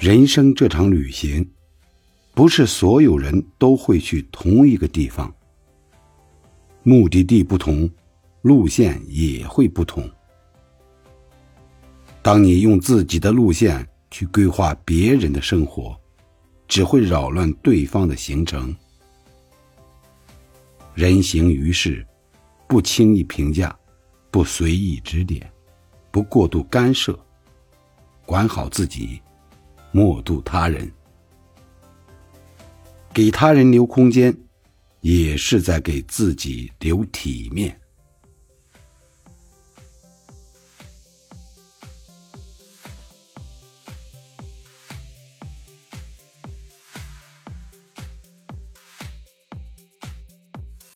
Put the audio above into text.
人生这场旅行，不是所有人都会去同一个地方。目的地不同，路线也会不同。当你用自己的路线去规划别人的生活，只会扰乱对方的行程。人行于世，不轻易评价，不随意指点，不过度干涉，管好自己，莫渡他人。给他人留空间，也是在给自己留体面。